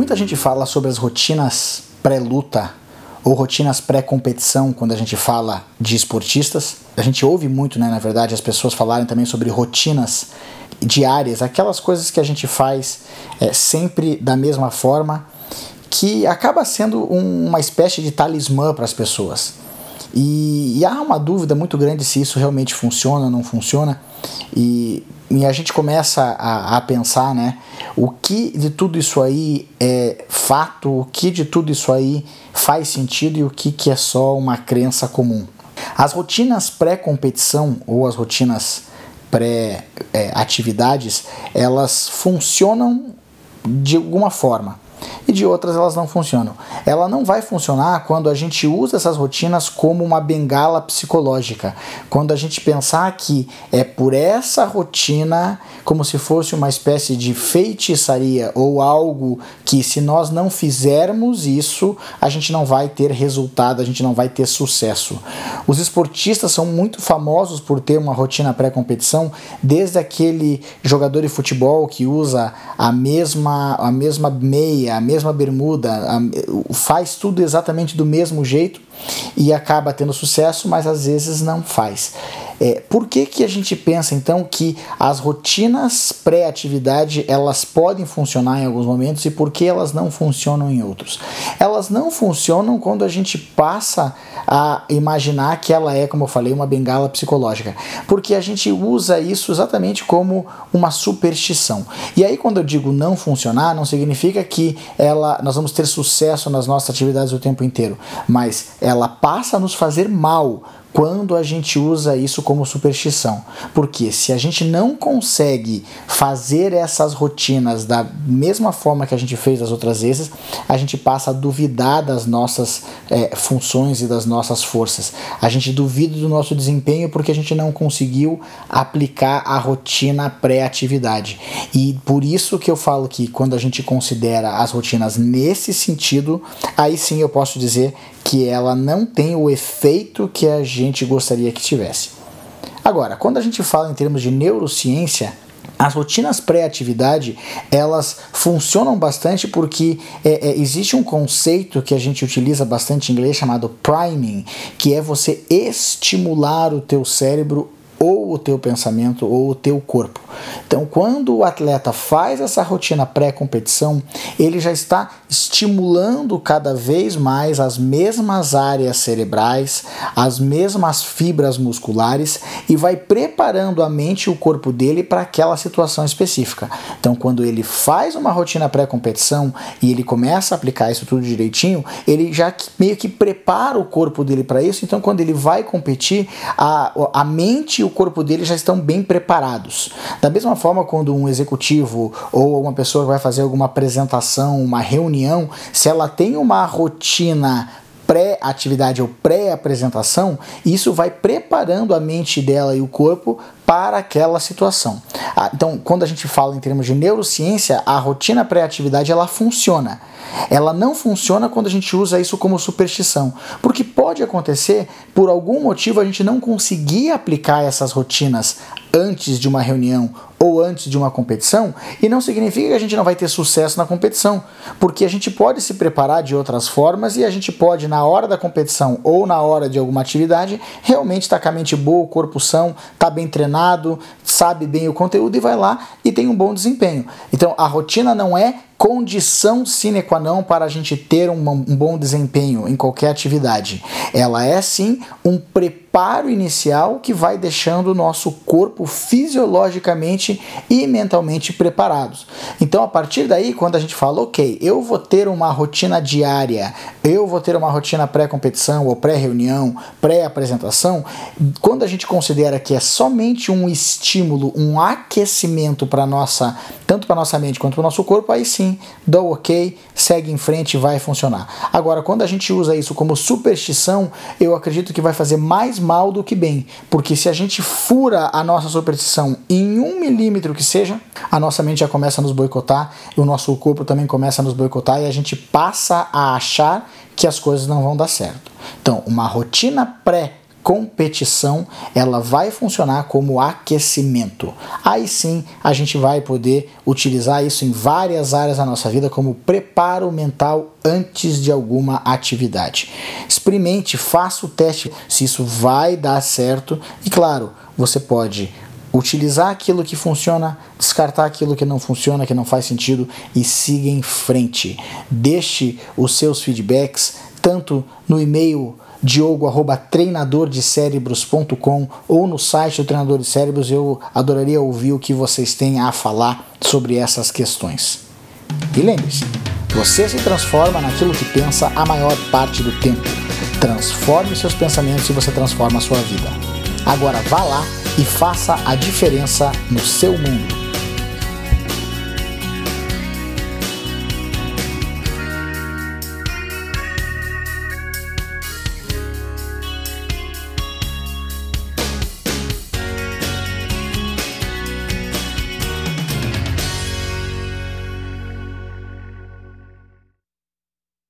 Muita gente fala sobre as rotinas pré-luta ou rotinas pré-competição quando a gente fala de esportistas. A gente ouve muito, né, na verdade, as pessoas falarem também sobre rotinas diárias, aquelas coisas que a gente faz é, sempre da mesma forma, que acaba sendo um, uma espécie de talismã para as pessoas. E, e, há uma dúvida muito grande se isso realmente funciona ou não funciona. E, e a gente começa a, a, pensar, né? O que de tudo isso aí é fato, o que de tudo isso aí faz sentido e o que, que é só uma crença comum. As rotinas pré-competição ou as rotinas pré-atividades, é, elas funcionam de alguma forma e de outras elas não funcionam. Ela não vai funcionar quando a gente usa essas rotinas como uma bengala psicológica. Quando a gente pensar que é por essa rotina, como se fosse uma espécie de feitiçaria ou algo que, se nós não fizermos isso, a gente não vai ter resultado, a gente não vai ter sucesso. Os esportistas são muito famosos por ter uma rotina pré-competição, desde aquele jogador de futebol que usa a mesma, a mesma meia, a mesma bermuda, a, faz tudo exatamente do mesmo jeito e acaba tendo sucesso, mas às vezes não faz. É, por que, que a gente pensa então que as rotinas pré-atividade elas podem funcionar em alguns momentos e por que elas não funcionam em outros? Elas não funcionam quando a gente passa a imaginar que ela é, como eu falei, uma bengala psicológica, porque a gente usa isso exatamente como uma superstição. E aí quando eu digo não funcionar, não significa que ela nós vamos ter sucesso nas nossas atividades o tempo inteiro, mas ela passa a nos fazer mal quando a gente usa isso como superstição. Porque se a gente não consegue fazer essas rotinas da mesma forma que a gente fez as outras vezes, a gente passa a duvidar das nossas é, funções e das nossas forças. A gente duvida do nosso desempenho porque a gente não conseguiu aplicar a rotina pré-atividade. E por isso que eu falo que quando a gente considera as rotinas nesse sentido, aí sim eu posso dizer que ela não tem o efeito que a gente gostaria que tivesse. Agora, quando a gente fala em termos de neurociência, as rotinas pré-atividade elas funcionam bastante porque é, é, existe um conceito que a gente utiliza bastante em inglês chamado priming, que é você estimular o teu cérebro ou o teu pensamento ou o teu corpo. Então, quando o atleta faz essa rotina pré-competição, ele já está estimulando cada vez mais as mesmas áreas cerebrais, as mesmas fibras musculares e vai preparando a mente e o corpo dele para aquela situação específica. Então, quando ele faz uma rotina pré-competição e ele começa a aplicar isso tudo direitinho, ele já meio que prepara o corpo dele para isso. Então, quando ele vai competir, a, a mente e o o corpo dele já estão bem preparados. Da mesma forma, quando um executivo ou uma pessoa vai fazer alguma apresentação, uma reunião, se ela tem uma rotina pré-atividade ou pré-apresentação, isso vai preparando a mente dela e o corpo para aquela situação. Ah, então, quando a gente fala em termos de neurociência, a rotina pré-atividade ela funciona. Ela não funciona quando a gente usa isso como superstição, porque pode acontecer por algum motivo a gente não conseguir aplicar essas rotinas antes de uma reunião ou antes de uma competição, e não significa que a gente não vai ter sucesso na competição, porque a gente pode se preparar de outras formas e a gente pode, na hora da competição ou na hora de alguma atividade, realmente estar tá com a mente boa, o corpo são, tá bem treinado, sabe bem o conteúdo e vai lá e tem um bom desempenho. Então a rotina não é condição sine qua non para a gente ter um, bom desempenho em qualquer atividade. Ela é sim um preparo inicial que vai deixando o nosso corpo fisiologicamente e mentalmente preparados. Então, a partir daí, quando a gente fala, ok, eu vou ter uma rotina diária, eu vou ter uma rotina pré-competição ou pré-reunião, pré-apresentação, quando a gente considera que é somente um estímulo, um aquecimento para nossa tanto para nossa mente quanto para o nosso corpo, aí sim, dá o ok, segue em frente e vai funcionar. Agora, quando a gente usa isso como superstição, eu acredito que vai fazer mais mal do que bem, porque se a gente fura a nossa superstição em um milímetro que seja, a nossa mente já começa a nos boicotar, o nosso corpo também começa a nos boicotar e a gente passa a achar que as coisas não vão dar certo. Então, uma rotina pré competição, ela vai funcionar como aquecimento. Aí sim, a gente vai poder utilizar isso em várias áreas da nossa vida como preparo mental antes de alguma atividade. Experimente, faça o teste se isso vai dar certo e claro, você pode utilizar aquilo que funciona, descartar aquilo que não funciona, que não faz sentido e siga em frente. Deixe os seus feedbacks tanto no e-mail diogo@treinadordecérebros.com ou no site do Treinador de Cérebros. Eu adoraria ouvir o que vocês têm a falar sobre essas questões. E lembre-se, você se transforma naquilo que pensa a maior parte do tempo. Transforme seus pensamentos e você transforma a sua vida. Agora vá lá e faça a diferença no seu mundo.